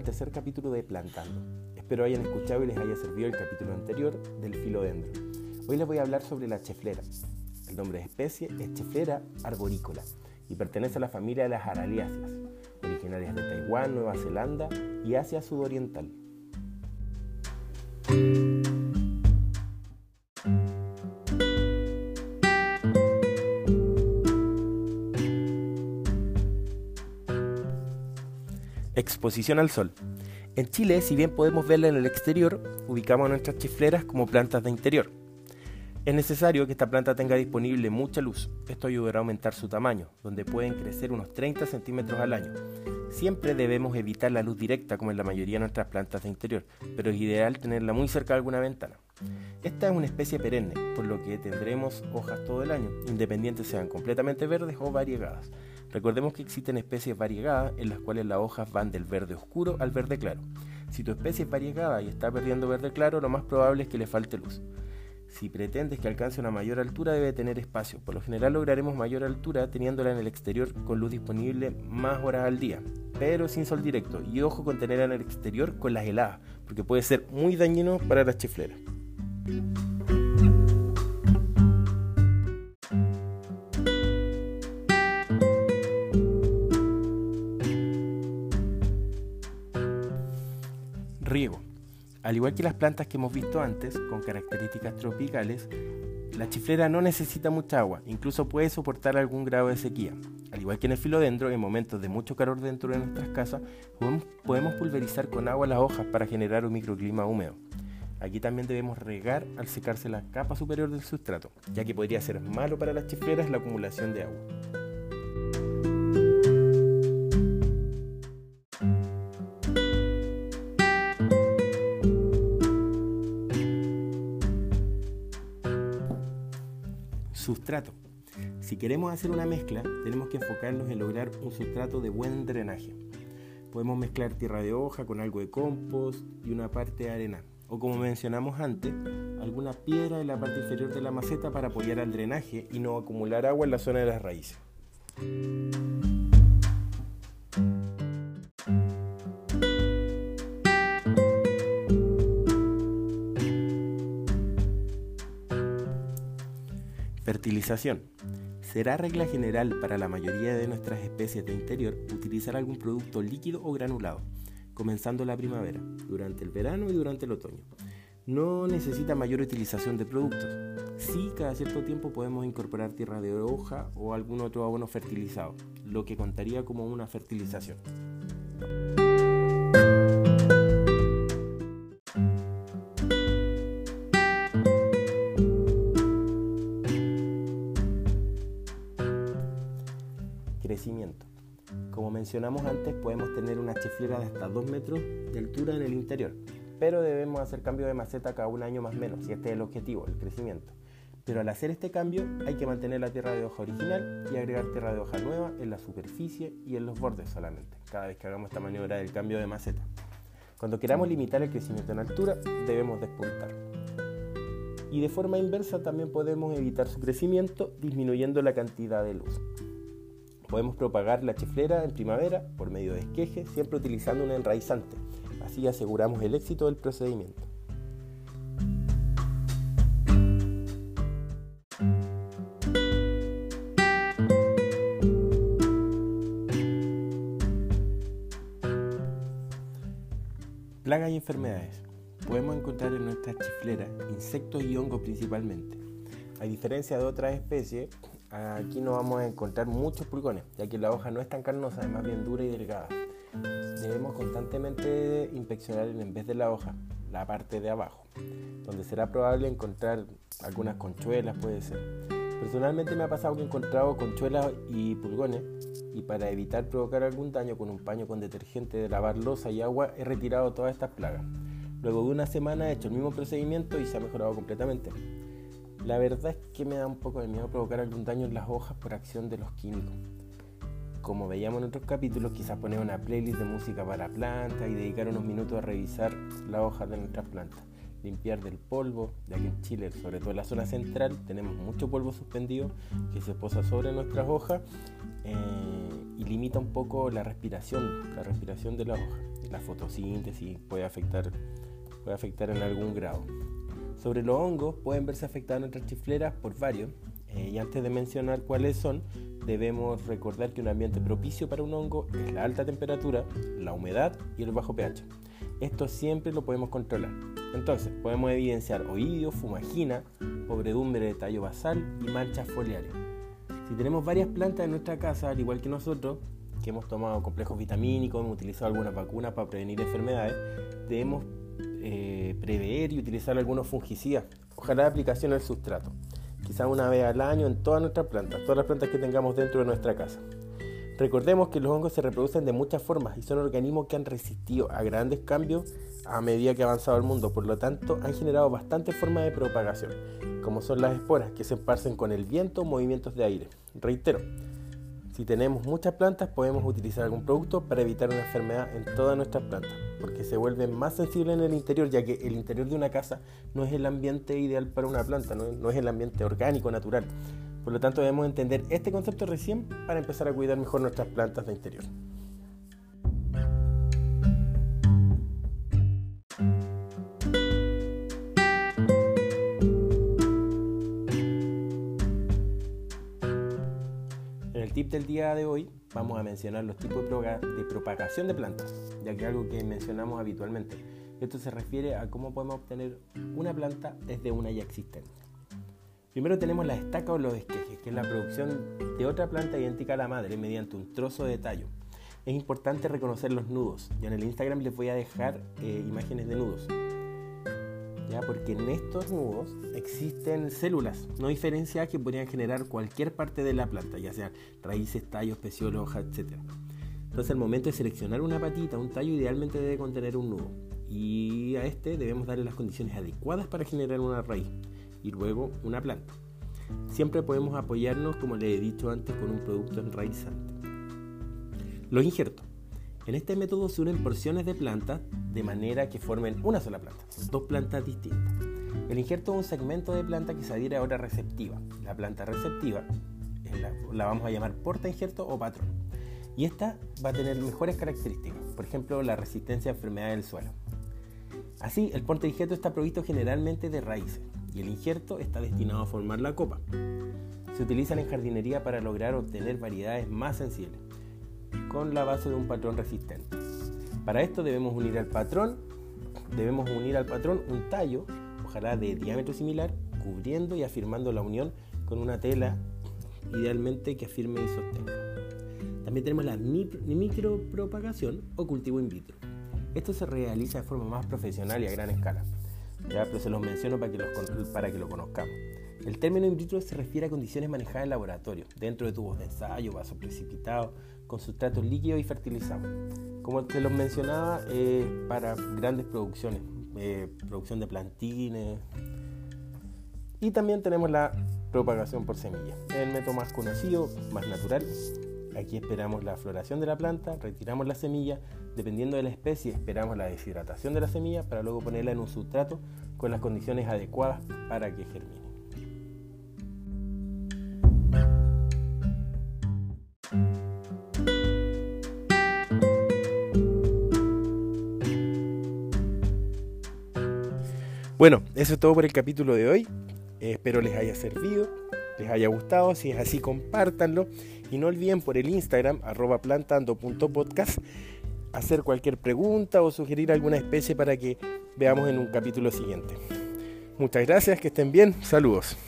al tercer capítulo de Plantando. Espero hayan escuchado y les haya servido el capítulo anterior del filodendro. Hoy les voy a hablar sobre la cheflera. El nombre de especie es cheflera arborícola y pertenece a la familia de las araliáceas, originarias de Taiwán, Nueva Zelanda y Asia Sudoriental. Exposición al sol. En Chile, si bien podemos verla en el exterior, ubicamos nuestras chifleras como plantas de interior. Es necesario que esta planta tenga disponible mucha luz. Esto ayudará a aumentar su tamaño, donde pueden crecer unos 30 centímetros al año. Siempre debemos evitar la luz directa como en la mayoría de nuestras plantas de interior, pero es ideal tenerla muy cerca de alguna ventana. Esta es una especie perenne, por lo que tendremos hojas todo el año, independientes sean completamente verdes o variegadas. Recordemos que existen especies variegadas en las cuales las hojas van del verde oscuro al verde claro. Si tu especie es variegada y está perdiendo verde claro, lo más probable es que le falte luz. Si pretendes que alcance una mayor altura, debe tener espacio. Por lo general lograremos mayor altura teniéndola en el exterior con luz disponible más horas al día, pero sin sol directo. Y ojo con tenerla en el exterior con las heladas, porque puede ser muy dañino para las chifleras. Al igual que las plantas que hemos visto antes, con características tropicales, la chiflera no necesita mucha agua, incluso puede soportar algún grado de sequía. Al igual que en el filodendro, en momentos de mucho calor dentro de nuestras casas, podemos pulverizar con agua las hojas para generar un microclima húmedo. Aquí también debemos regar al secarse la capa superior del sustrato, ya que podría ser malo para las chifleras la acumulación de agua. Si queremos hacer una mezcla, tenemos que enfocarnos en lograr un sustrato de buen drenaje. Podemos mezclar tierra de hoja con algo de compost y una parte de arena. O como mencionamos antes, alguna piedra en la parte inferior de la maceta para apoyar al drenaje y no acumular agua en la zona de las raíces. Fertilización. Será regla general para la mayoría de nuestras especies de interior utilizar algún producto líquido o granulado, comenzando la primavera, durante el verano y durante el otoño. No necesita mayor utilización de productos. Sí, cada cierto tiempo podemos incorporar tierra de hoja o algún otro abono fertilizado, lo que contaría como una fertilización. Mencionamos antes, podemos tener una chiflera de hasta 2 metros de altura en el interior, pero debemos hacer cambio de maceta cada un año más o menos, si este es el objetivo, el crecimiento. Pero al hacer este cambio hay que mantener la tierra de hoja original y agregar tierra de hoja nueva en la superficie y en los bordes solamente, cada vez que hagamos esta maniobra del cambio de maceta. Cuando queramos limitar el crecimiento en altura, debemos despuntar. Y de forma inversa también podemos evitar su crecimiento disminuyendo la cantidad de luz. Podemos propagar la chiflera en primavera por medio de esqueje, siempre utilizando un enraizante. Así aseguramos el éxito del procedimiento. Plagas y enfermedades. Podemos encontrar en nuestras chifleras insectos y hongos principalmente. A diferencia de otras especies, aquí no vamos a encontrar muchos pulgones, ya que la hoja no es tan carnosa, es más bien dura y delgada. Debemos constantemente inspeccionar en vez de la hoja, la parte de abajo, donde será probable encontrar algunas conchuelas, puede ser. Personalmente me ha pasado que he encontrado conchuelas y pulgones y para evitar provocar algún daño con un paño con detergente de lavar losa y agua he retirado todas estas plagas. Luego de una semana he hecho el mismo procedimiento y se ha mejorado completamente. La verdad es que me da un poco de miedo provocar algún daño en las hojas por acción de los químicos. Como veíamos en otros capítulos, quizás poner una playlist de música para plantas y dedicar unos minutos a revisar las hojas de nuestras plantas. limpiar del polvo, ya que en Chile, sobre todo en la zona central, tenemos mucho polvo suspendido que se posa sobre nuestras hojas eh, y limita un poco la respiración, la respiración de la hoja. La fotosíntesis puede afectar, puede afectar en algún grado. Sobre los hongos pueden verse afectadas nuestras chifleras por varios, eh, y antes de mencionar cuáles son, debemos recordar que un ambiente propicio para un hongo es la alta temperatura, la humedad y el bajo pH. Esto siempre lo podemos controlar. Entonces, podemos evidenciar oídio, fumagina, pobredumbre de tallo basal y manchas foliares. Si tenemos varias plantas en nuestra casa, al igual que nosotros, que hemos tomado complejos vitamínicos, hemos utilizado algunas vacunas para prevenir enfermedades, debemos eh, prever y utilizar algunos fungicidas. Ojalá aplicación al sustrato quizá una vez al año en todas nuestras plantas, todas las plantas que tengamos dentro de nuestra casa. Recordemos que los hongos se reproducen de muchas formas y son organismos que han resistido a grandes cambios a medida que ha avanzado el mundo, por lo tanto han generado bastantes formas de propagación, como son las esporas que se esparcen con el viento o movimientos de aire. Reitero, si tenemos muchas plantas, podemos utilizar algún producto para evitar una enfermedad en todas nuestras plantas, porque se vuelven más sensibles en el interior, ya que el interior de una casa no es el ambiente ideal para una planta, no es, el ambiente orgánico, natural. Por lo tanto, debemos entender este concepto recién para empezar a cuidar mejor nuestras plantas de interior. Del día de hoy vamos a mencionar los tipos de propagación de plantas, ya que es algo que mencionamos habitualmente. Esto se refiere a cómo podemos obtener una planta desde una ya existente. Primero tenemos la estaca o los esquejes, que es la producción de otra planta idéntica a la madre mediante un trozo de tallo. Es importante reconocer los nudos. Ya en el Instagram les voy a dejar eh, imágenes de nudos porque en estos nudos existen células no diferenciadas que podrían generar cualquier parte de la planta, ya sea raíces, tallos, pecíolos, hojas, etc. Entonces al momento de seleccionar una patita, un tallo idealmente debe contener un nudo y a este debemos darle las condiciones adecuadas para generar una raíz y luego una planta. Siempre podemos apoyarnos, como les he dicho antes, con un producto enraizante. Los injertos. En este método se unen porciones de plantas de manera que formen una sola planta, dos plantas distintas. El injerto es un segmento de planta que se adhiere a otra receptiva. La planta receptiva la, vamos a llamar porta injerto o patrón. Y esta va a tener mejores características, por ejemplo la resistencia a enfermedades del suelo. Así, el porta injerto está provisto generalmente de raíces y el injerto está destinado a formar la copa. Se utilizan en jardinería para lograr obtener variedades más sensibles con la base de un patrón resistente. Para esto debemos unir al patrón, debemos unir al patrón un tallo, ojalá de diámetro similar, cubriendo y afirmando la unión con una tela idealmente que afirme y sostenga. También tenemos la micropropagación o cultivo in vitro. Esto se realiza de forma más profesional y a gran escala. Ya, pero se los menciono para que, para que lo conozcamos. El término in vitro se refiere a condiciones manejadas en laboratorio, dentro de tubos de ensayo, vasos precipitados, con sustratos líquidos y fertilizados. Como te los mencionaba, eh, para grandes producciones, eh, producción de plantines. Y también tenemos la propagación por semilla, el método más conocido, más natural. Aquí esperamos la floración de la planta, retiramos la semilla, dependiendo de la especie esperamos la deshidratación de la semilla para luego ponerla en un sustrato con las condiciones adecuadas para que germine. Bueno, eso es todo por el capítulo de hoy. Espero les haya servido, les haya gustado. Si es así, compártanlo. Y no olviden por el Instagram, arroba plantando.podcast, hacer cualquier pregunta o sugerir alguna especie para que veamos en un capítulo siguiente. Muchas gracias, que estén bien. Saludos.